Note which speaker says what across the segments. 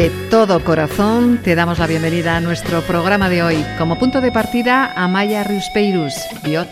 Speaker 1: De todo corazón te damos la bienvenida a nuestro programa de hoy. Como punto de partida, Amaya Riuspeirus, Biot.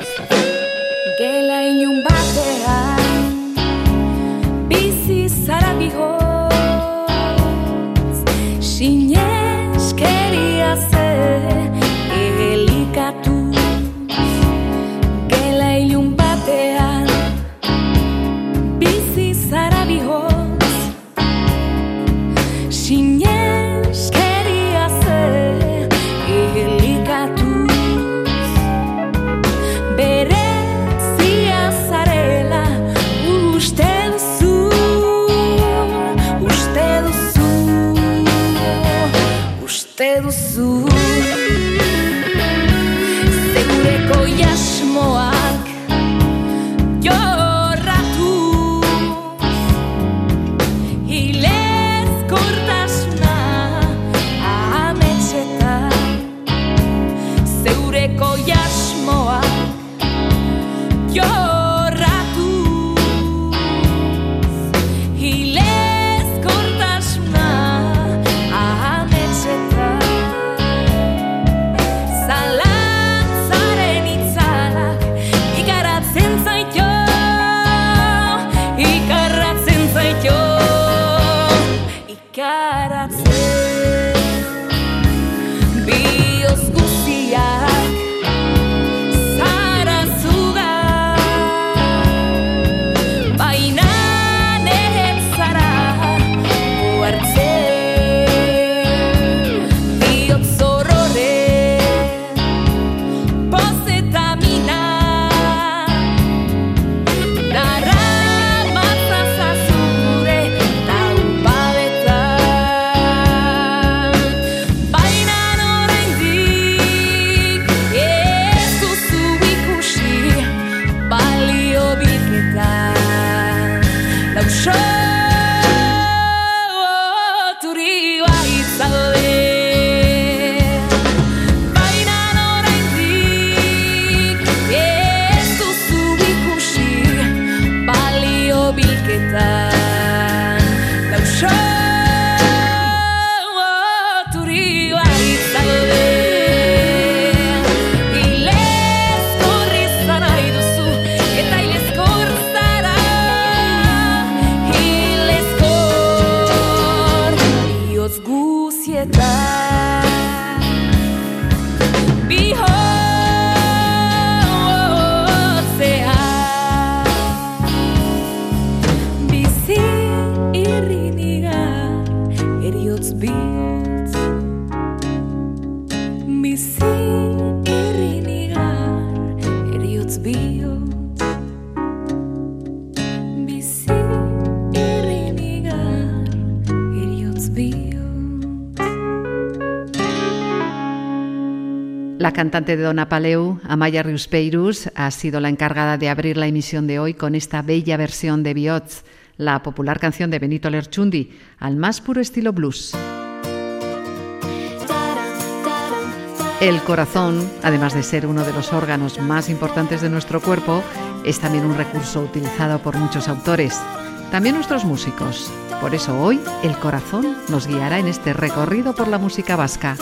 Speaker 1: Cantante de Dona Paleu, Amaya Riuspeirus, ha sido la encargada de abrir la emisión de hoy con esta bella versión de Biots, la popular canción de Benito Lerchundi, al más puro estilo blues. El corazón, además de ser uno de los órganos más importantes de nuestro cuerpo, es también un recurso utilizado por muchos autores, también nuestros músicos. Por eso hoy el corazón nos guiará en este recorrido por la música vasca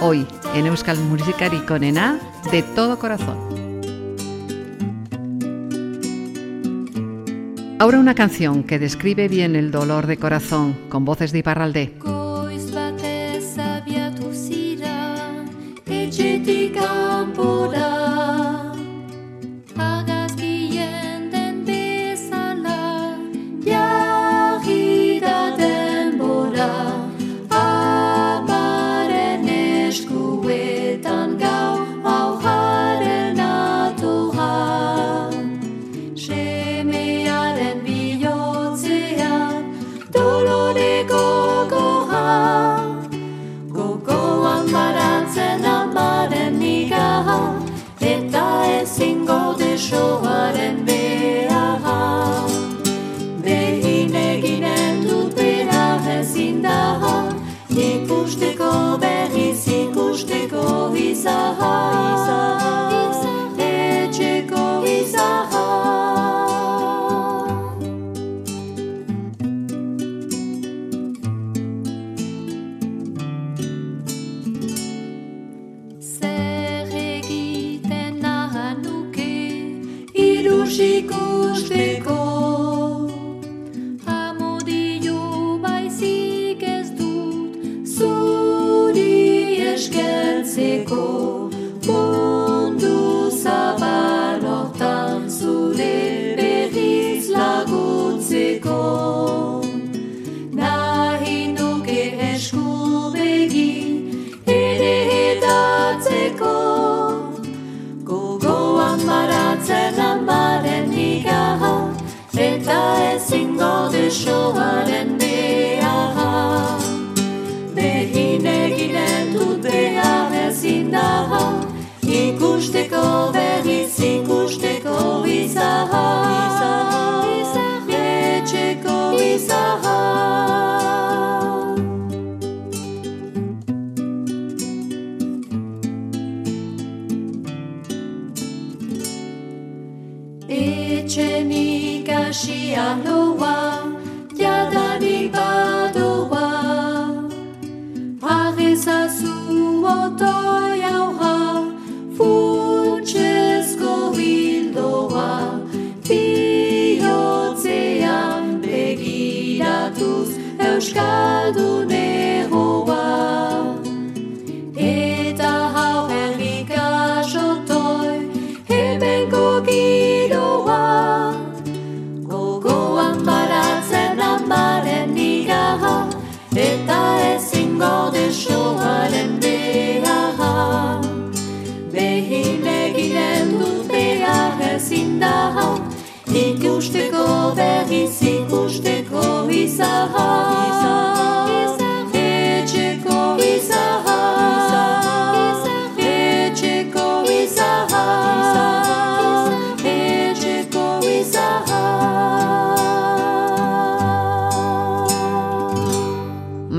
Speaker 1: hoy en Euskal con Ena de todo corazón. Ahora una canción que describe bien el dolor de corazón con voces de Iparralde.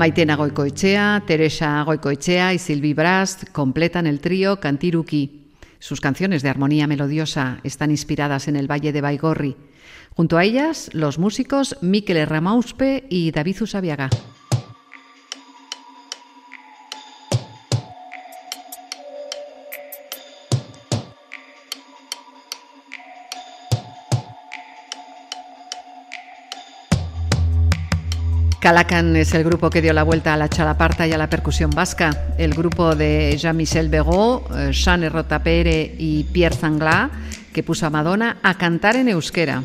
Speaker 2: Maitena Goicoechea, Teresa Goicoechea y Silvi Brast completan el trío Cantiruki. Sus canciones de armonía melodiosa están inspiradas en el Valle de Baigorri. Junto a ellas, los músicos Miquel Ramauspe y David Usabiaga. Calacan es el grupo que dio la vuelta a la chalaparta y a la percusión vasca. El grupo de Jean-Michel Begaud, Jean Rotapere y Pierre Zanglá, que puso a Madonna a cantar en euskera.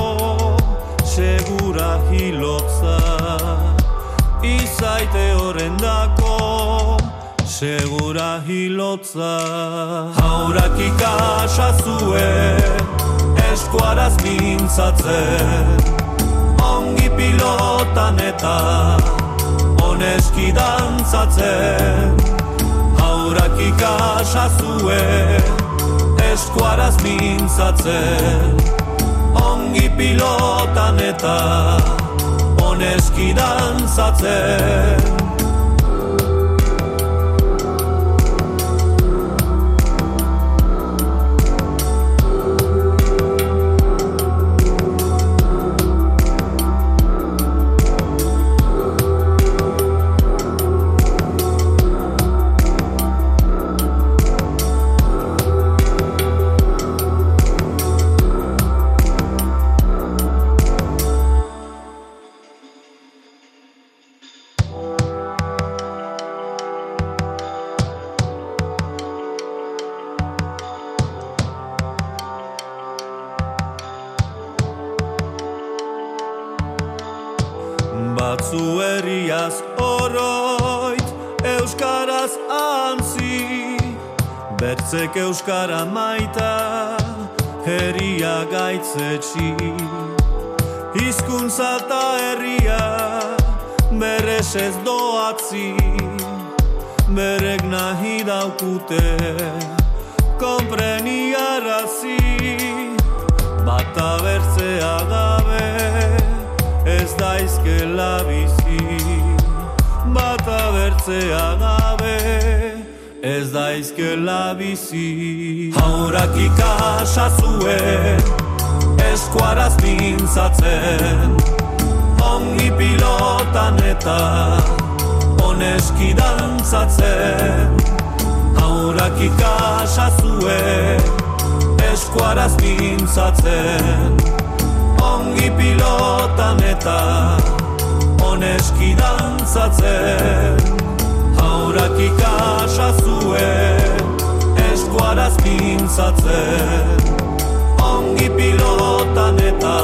Speaker 3: Segura hilotza. Izaite horren dako Segura hilotza. Haurak ikasa zuen Eskuaraz mintzatzen. Ongi pilotan eta oneski dantzatzen. Haurak ikasa zuen eskuaraz mintzatzen ongi pilotan eta oneski dantzatzen Zek euskara maita Heria gaitzetsi. Hizkuntza eta herria Berez ez doatzi. Berek nahi daukute Kompreni arazi. Bata bertzea gabe daizkela bizi. Bata bertzea gabe ez daizkela bizi. Haurak ikasa zuen eskuaraz mintzatzen Ongi pilotan eta oneski dantzatzen. Haurak ikasa zuen eskuaraz mintzatzen Ongi pilotan eta oneski dantzatzen Haurak ikasa zuen eskuaraz mintzatzen Ongi pilotan eta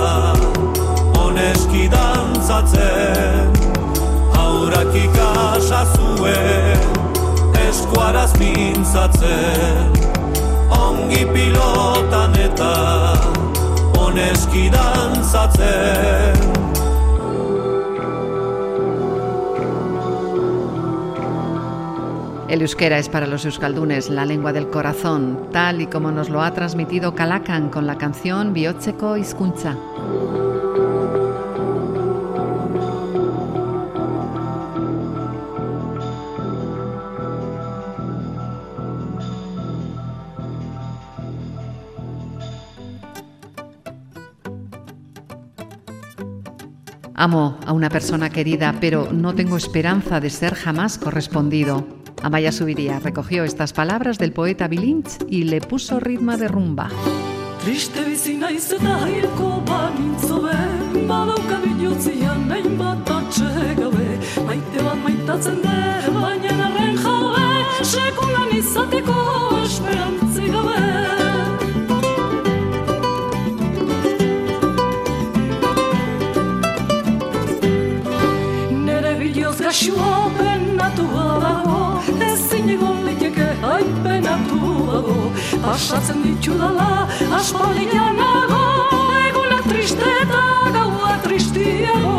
Speaker 3: oneski dantzatzen. Haurak ikasa zuen eskuaraz mintzatzen ongi pilotan eta oneski dantzatzen
Speaker 2: El euskera es para los euskaldunes la lengua del corazón, tal y como nos lo ha transmitido Kalakan con la canción Biotzeko Izkuntza. Amo a una persona querida, pero no tengo esperanza de ser jamás correspondido. Amaya Subiría recogió estas palabras del poeta Bilinch y le puso ritmo de rumba.
Speaker 4: Triste bizina izeta hilko banintzo be Badauka bilotzian nahin bat atxegabe Maite bat maitatzen der baina narren jabe Sekulan izateko esperantzi gabe kasua penatua Pasatzen ditu dala aspaldian nago Eguna triste eta gaua tristiago.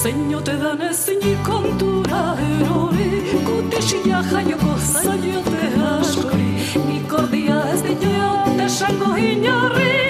Speaker 4: Zeinote dan ezin kontura erori Kutixia jaioko zaiote askori. Nikordia ez ditu esango inorri,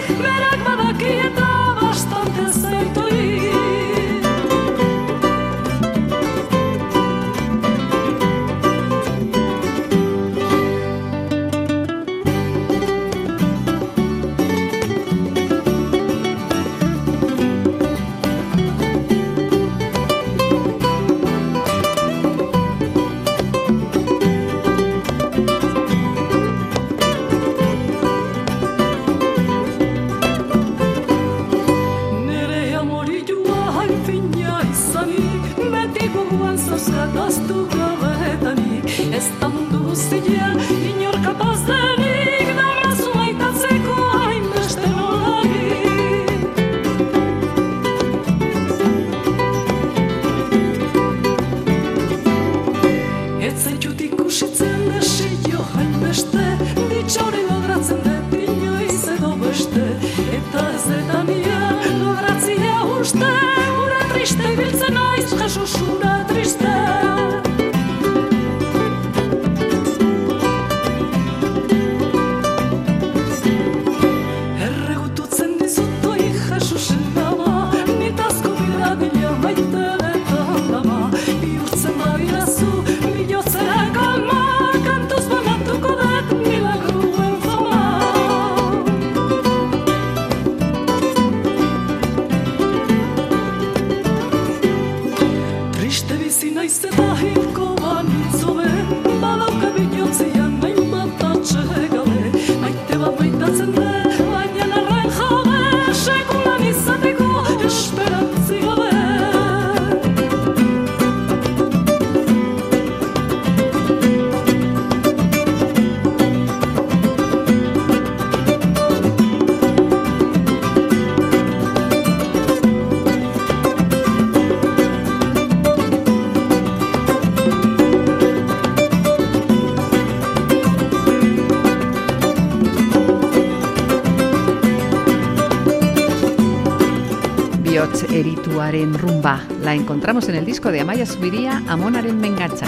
Speaker 2: en rumba. La encontramos en el disco de Amaya Subiría, Amonaren Mengacha.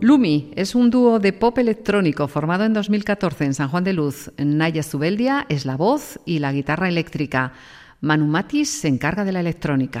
Speaker 5: Lumi es un dúo de pop electrónico formado en 2014 en San Juan de Luz. Naya Zubeldia es la voz y la guitarra eléctrica. Manu Matis se encarga de la electrónica.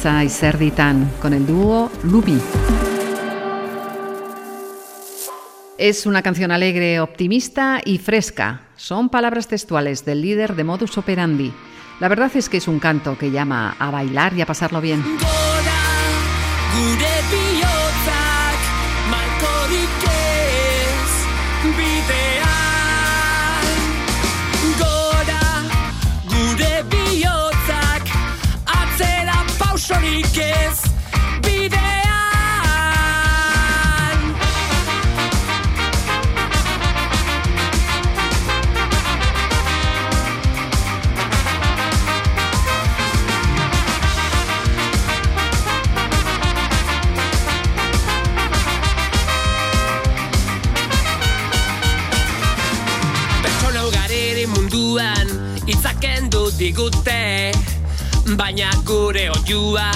Speaker 5: y con el dúo Lubi. Es una canción alegre, optimista y fresca. Son palabras textuales del líder de Modus Operandi. La verdad es que es un canto que llama a bailar y a pasarlo bien.
Speaker 6: Gure oiua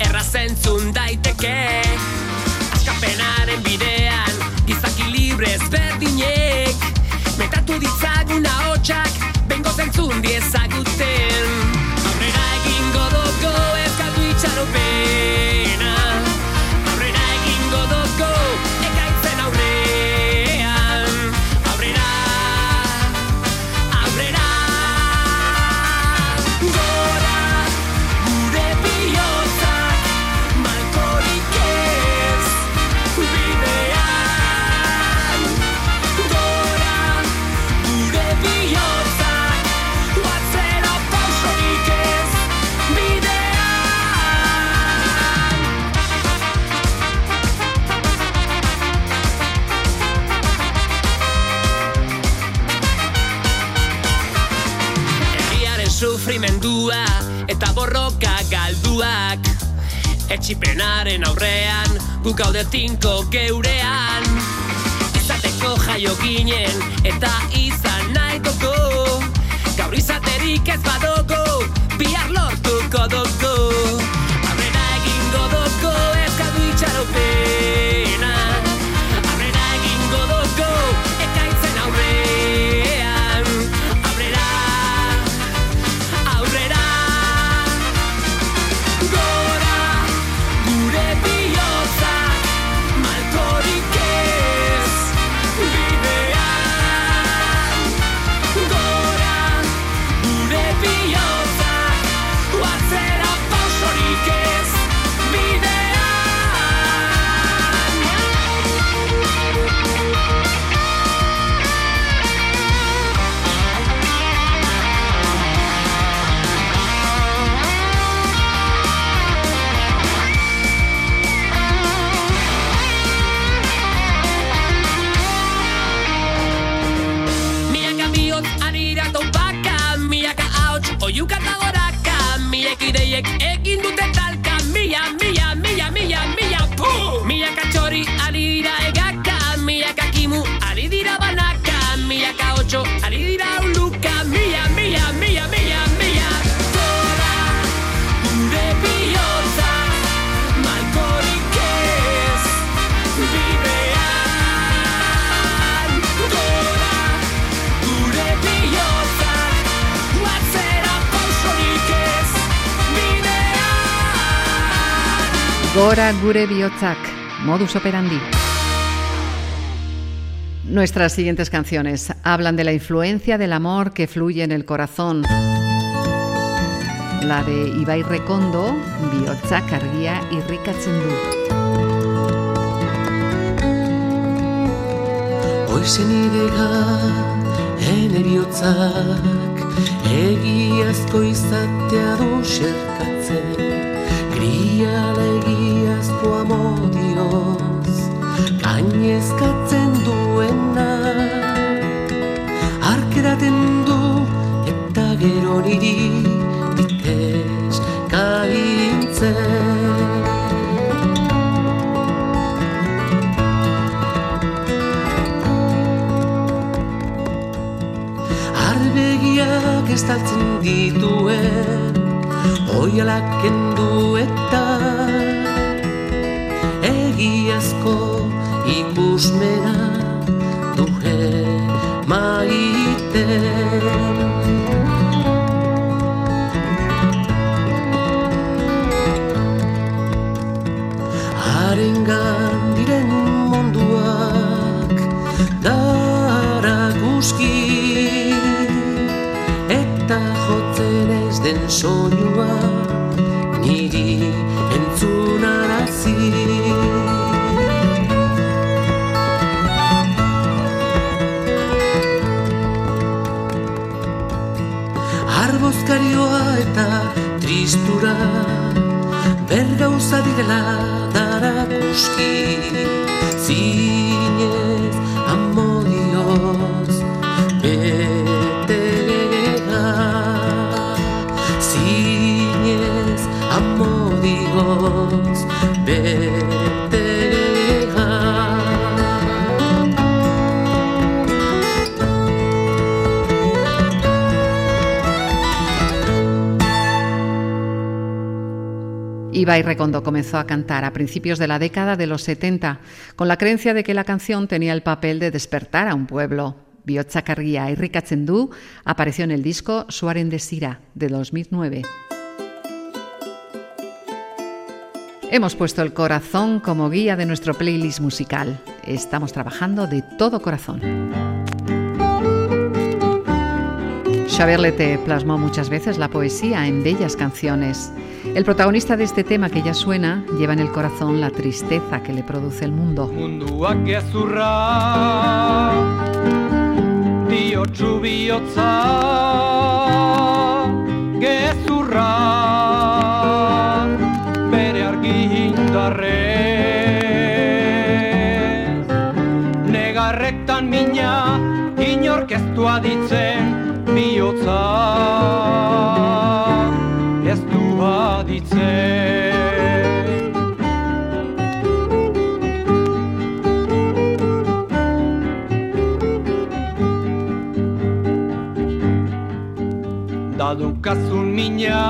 Speaker 6: errazentzun daiteke de 5 que Gora gure bihotzak,
Speaker 2: modus operandi. Nuestras siguientes canciones hablan de la influencia del amor que fluye en el corazón. La de Ibai Rekondo, bihotzak argia irrikatzen du.
Speaker 7: Ene bihotzak Egiazko izatea du xerkatzen Gainezkatzen duena. Arkeraten du eta gero niri Bitez kaintzen Arbegiak estaltzen dituen Oialak kendu eta Egiazko ikusmena Duhe maite. Harengan diren munduak Dara Eta jotzen ez den soinua tristura Bergauza direla darakuski Zinez
Speaker 2: Ibai Rekondo comenzó a cantar a principios de la década de los 70, con la creencia de que la canción tenía el papel de despertar a un pueblo. Bihotzak argia irrikatzen du apareció en el disco Suaren Desira de 2009. Hemos puesto el corazón como guía de nuestro playlist musical. Estamos trabajando de todo corazón. Xavier Lete plasmó muchas veces la poesía en bellas canciones. El protagonista de este tema que ya suena lleva en el corazón la tristeza que le produce el mundo.
Speaker 8: bihotza ez du baditzen Dadukazun mina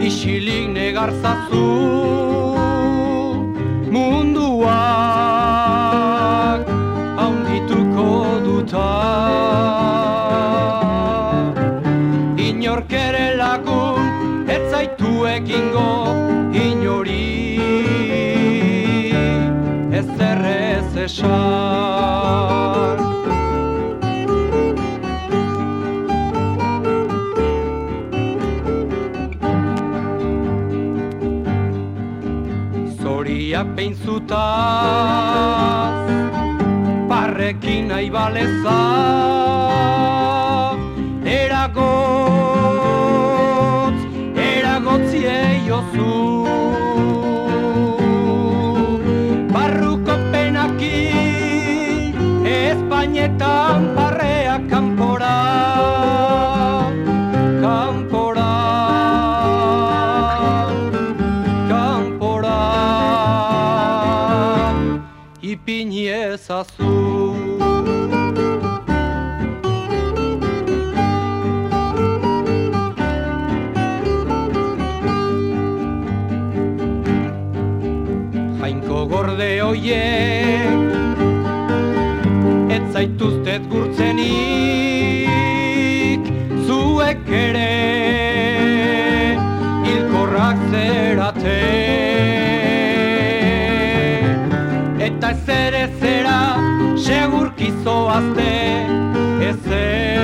Speaker 8: isilik negarzatzun errez esan. Zoria peintzutaz Parrekin nahi baleza Eragotz, eragotziei ozu ezazu Jainko gorde hoiek Ez zaituztet gurtzenik. Zuek ere Hilkorrak zerate. Eta ez ere zera Segurkizo azte Ezer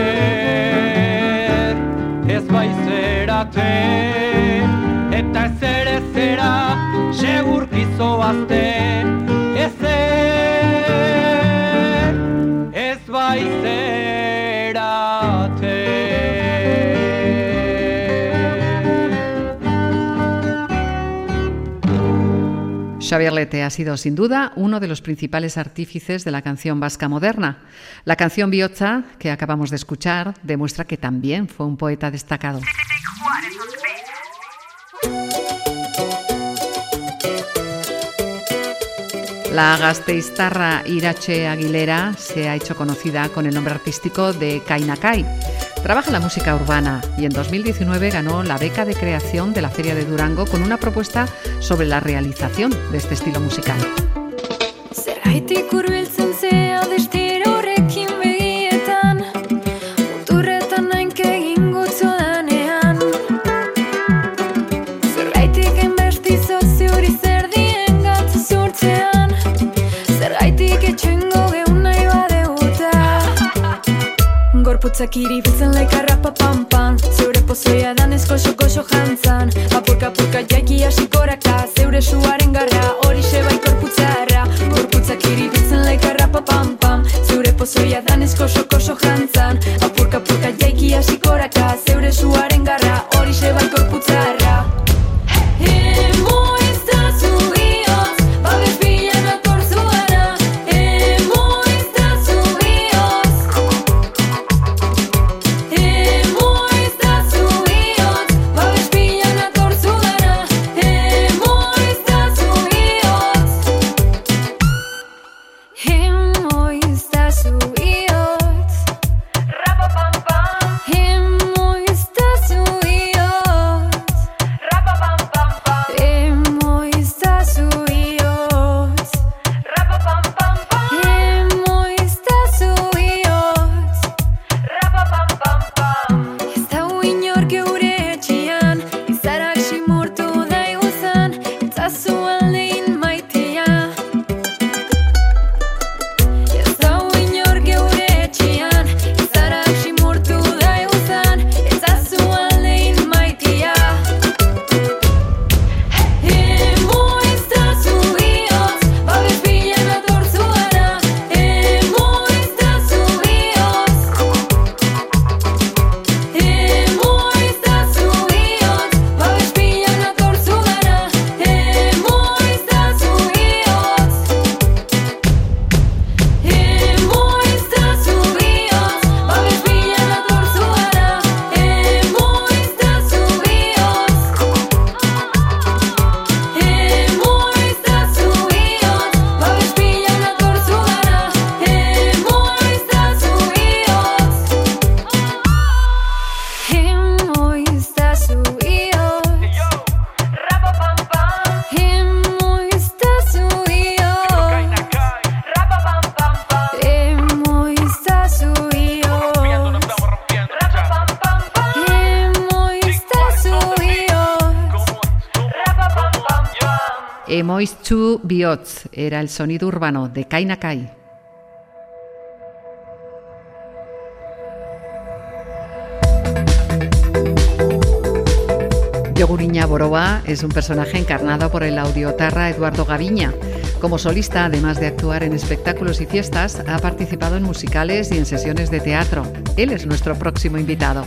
Speaker 8: Ez bai zerate Eta ez ere zera Segurkizo
Speaker 2: Xavier Lete ha sido sin duda uno de los principales artífices de la canción vasca moderna. La canción Biotza, que acabamos de escuchar, demuestra que también fue un poeta destacado. La gasteiztarra Irache Aguilera se ha hecho conocida con el nombre artístico de Kainakai. Trabaja la música urbana y en 2019 ganó la beca de creación de la Feria de Durango con una propuesta sobre la realización de este estilo musical.
Speaker 9: Gorputzak iribiltzen laikarra papampan Zeure pozoia danez koxo-koxo jantzan Apurka-apurka jaiki hasikoraka Zeure suaren garra hori bai korputzarra. Gorputzak iribiltzen laikarra papam-pam Zeure pozoia danez koxo-koxo jantzan Apurka-apurka jaiki hasikoraka Zeure suaren
Speaker 10: Era el sonido urbano de Kainakai. Yoguriña Boroba es un personaje encarnado por el audiotarra Eduardo Gaviña. Como solista, además de actuar en espectáculos y fiestas, ha participado en musicales y en sesiones de teatro. Él es nuestro próximo invitado.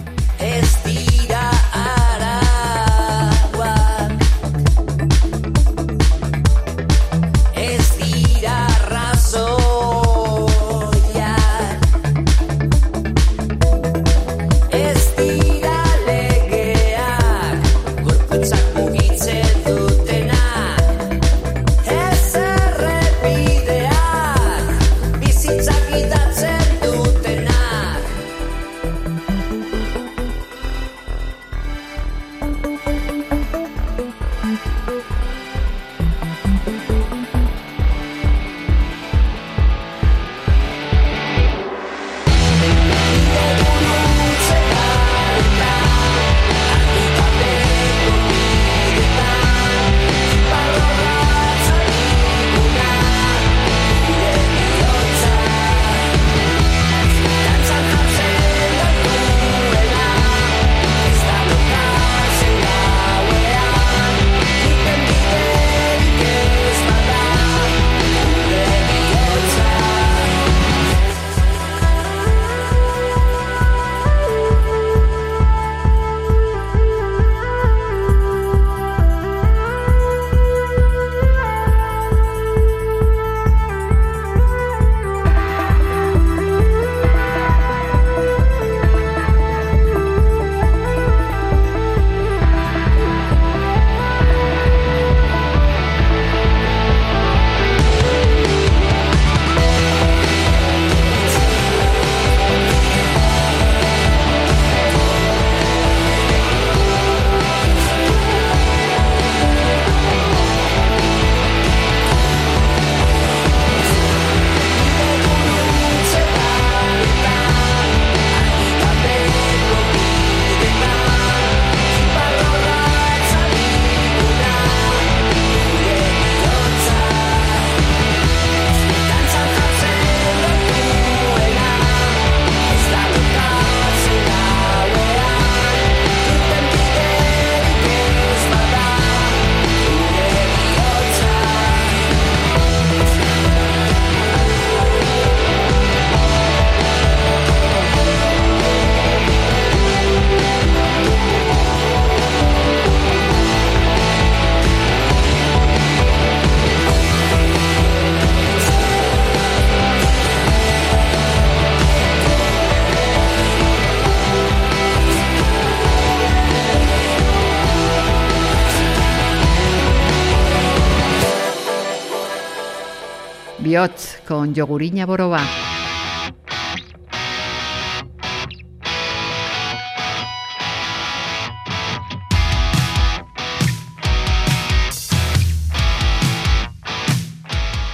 Speaker 10: Con Yoguriña Boroba.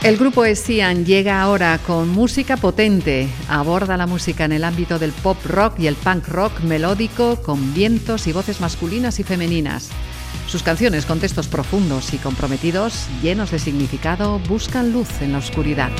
Speaker 10: El grupo Esian llega ahora con música potente. Aborda la música en el ámbito del pop rock y el punk rock melódico con vientos y voces masculinas y femeninas. Sus canciones con textos profundos y comprometidos, llenos de significado, buscan luz en la oscuridad.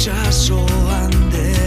Speaker 11: muchas o antes.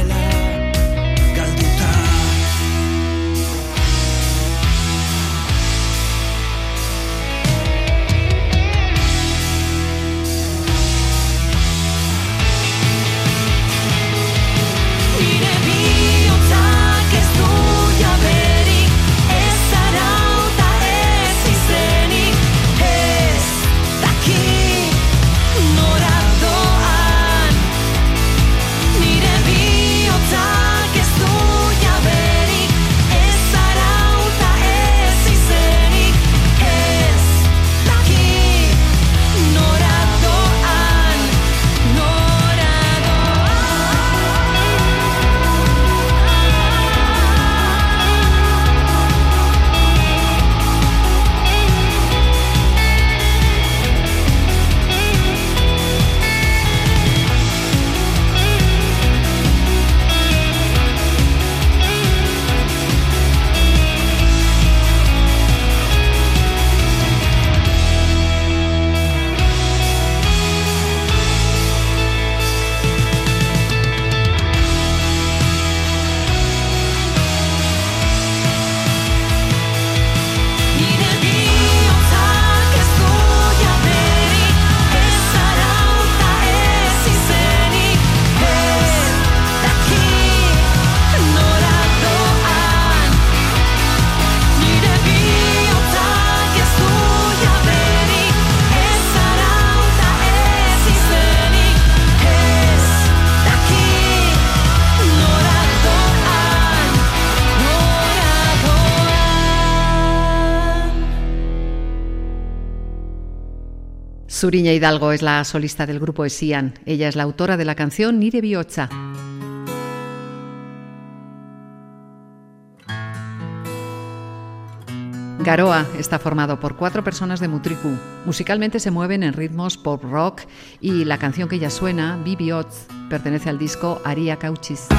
Speaker 2: Suriña Hidalgo es la solista del grupo Esian. Ella es la autora de la canción Nire Bihotza. Garoa está formado por cuatro personas de Mutriku. Musicalmente se mueven en ritmos pop rock y la canción que ya suena, Bibiotz, pertenece al disco Aria Cauchis.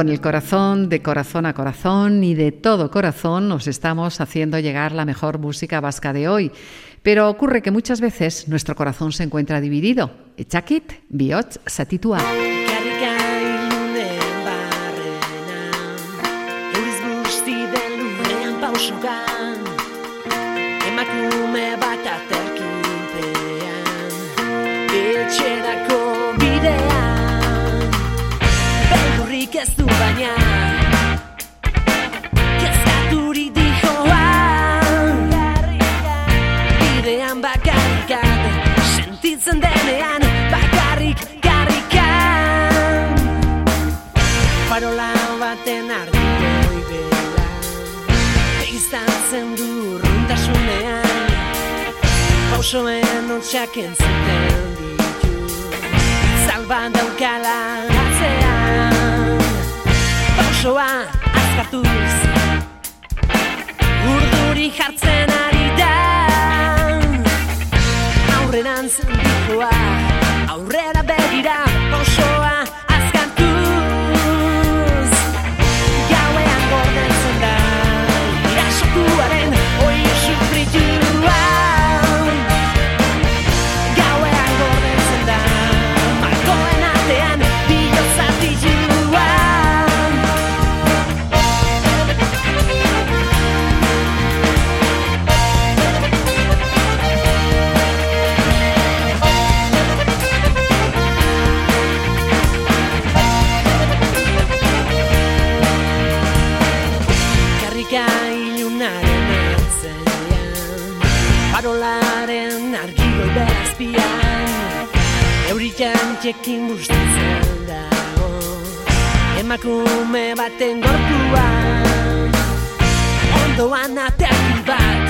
Speaker 10: Con el corazón, de corazón a corazón y de todo corazón nos estamos haciendo llegar la mejor música vasca de hoy. Pero ocurre que muchas veces nuestro corazón se encuentra dividido. Echakit, bihotz, satitua.
Speaker 11: Pausoen ontsak entzuten ditu. Zalban daukala atzean Pausoa azkartuz Urduri jartzen ari da Aurrerantz Txekin bustitzen dago Emakume baten gorpuan. Ondoan ateak bat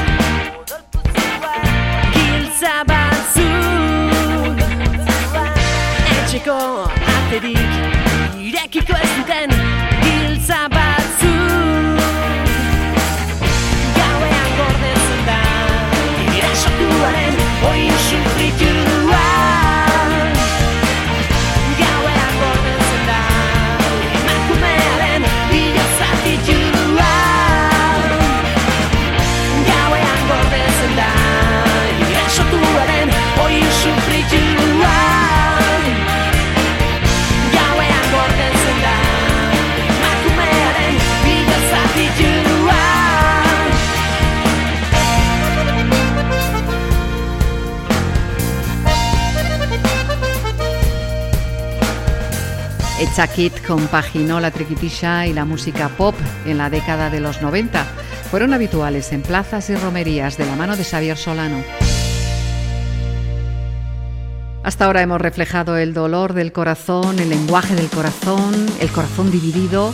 Speaker 11: Giltza batzuk. Etxeko aterik Irekiko ez duten
Speaker 10: Echakit compaginó la triquitisha y la música pop en la década de los 90. Fueron habituales en plazas y romerías de la mano de Xavier Solano. Hasta ahora hemos reflejado el dolor del corazón, el lenguaje del corazón, el corazón dividido.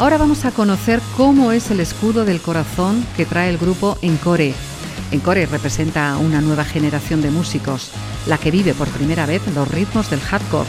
Speaker 10: Ahora vamos a conocer cómo es el escudo del corazón que trae el grupo Encore. Encore representa una nueva generación de músicos, la que vive por primera vez los ritmos del hardcore,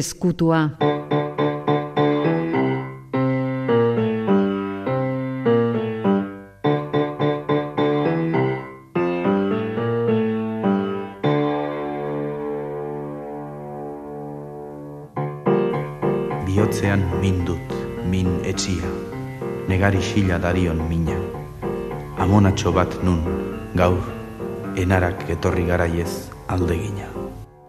Speaker 2: eskutua.
Speaker 12: Biotzean min dut, min etxia, negari xila darion mina. Amonatxo bat nun, gaur, enarak etorri garaiez aldegina.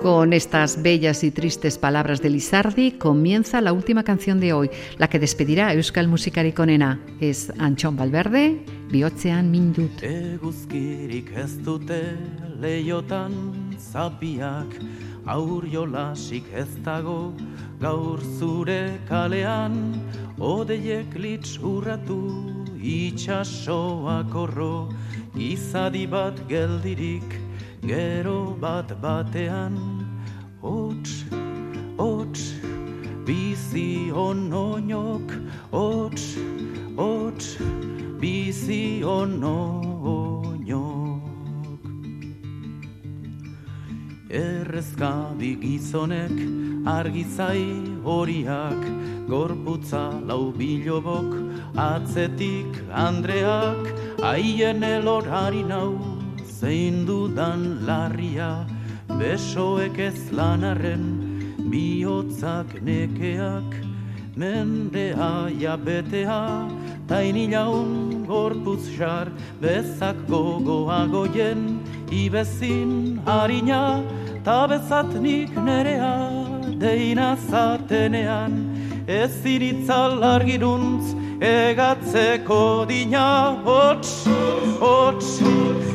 Speaker 2: Con estas bellas y tristes palabras de Lizardi comienza la última canción de hoy, la que despedirá a Euskal Musikari konena. Es Antxon Valverde, bihotzean mindut.
Speaker 12: Eguzkirik ez dute leiotan zapiak, aur jolasik ez dago gaur zure kalean, odeiek litz urratu itxasoa korro, izadi bat geldirik, gero bat batean, hots, hots, bizi onoinok, hots, hots, bizi onoinok. Errezkabi gizonek argizai horiak. Gorputza lau bilobok atzetik Andreak. Haien elorari nau zein dudan larria besoek ez lanarren bihotzak nekeak mendea jabetea tainilaun gorputz xar bezak gogoagoien ibezin harina ta bezatnik nerea deina zatenean ez iritzal argiruntz egatzeko dina hots, hots,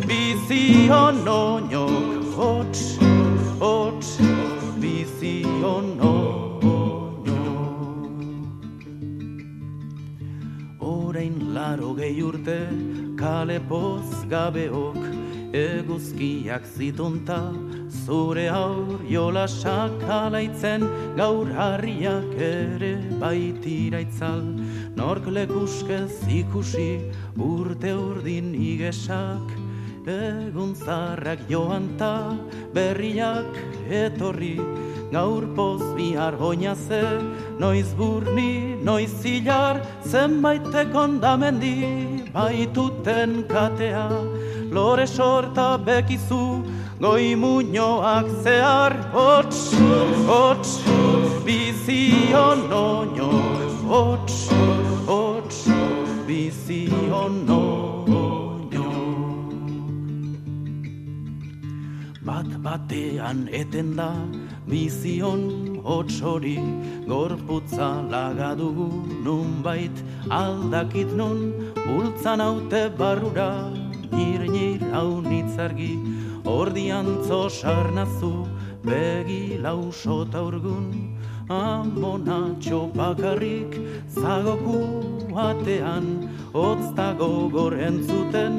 Speaker 12: bizi onoinok hots, hots, bizi onoinok Orain laro gehi urte kale poz gabeok eguzkiak zitunta zure aur jolasak alaitzen. Gaur harriak ere baitira itzal nork lekuskez ikusi urte urdin igesak egun zarrak joan ta berriak etorri. Gaur poz bihar goinaze noiz burni, noiz zilar zenbaitek ondamendi baituten katea. Lore sorta bekizu goi muñoak zehar hots, hots, bizi onoinok hots, hots, bizi onoinok bat batean eten da bizion hots hori gorputza lagadugu nunbait aldakit nun bultzan haute barrura nir nir hau nitzargi ordiantzo sarnazu begi lausota urgun amonatxo bakarrik zagoku batean hotz dago gorentzuten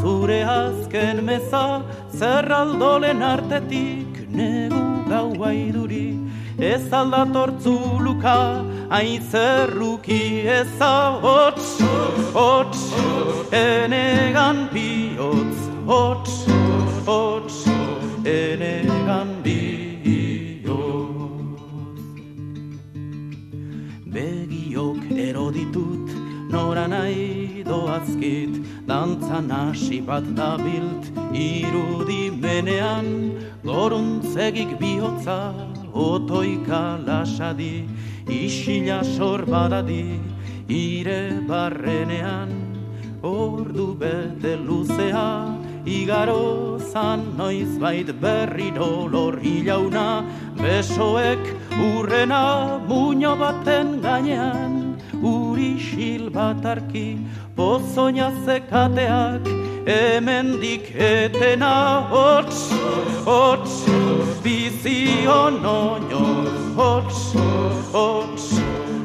Speaker 12: zure azken meza zerraldolen artetik negu gaua iduri ez aldatortzu luka aizerruki eza hots, hots, enegan bihotz, hots, hots, enegan bihotz. Begiok eroditut, nora nahi doazkit, dantzan hasi bat dabilt, irudi menean, goruntzegik bihotza, otoika lasadi, isila sor badadi, ire barrenean, ordu bete luzea, igaro zan noiz bait berri dolor hilauna, besoek urrena muño baten gainean, uri xil batarki, pozoina zekateak, hemendik etena hots, hots, bizi onoinok, hots, hots,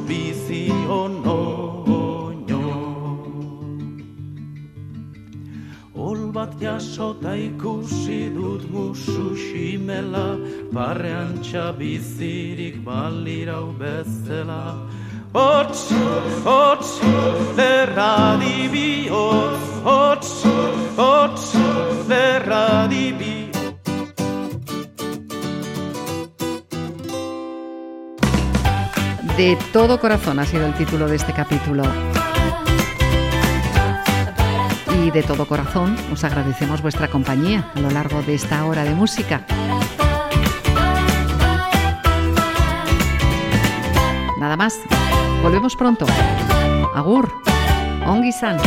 Speaker 12: bizi onoinok. Ol bat jasota ikusi dut musu ximela, barrean bizirik balirau bezala. Hots, hots, lerradi bihotz, hots, hots, lerradi bihotz.
Speaker 2: De todo corazón ha sido el título de este capítulo. Y de todo corazón os agradecemos vuestra compañía a lo largo de esta hora de música. Nada más. Volvemos pronto. Agur. Ongi san.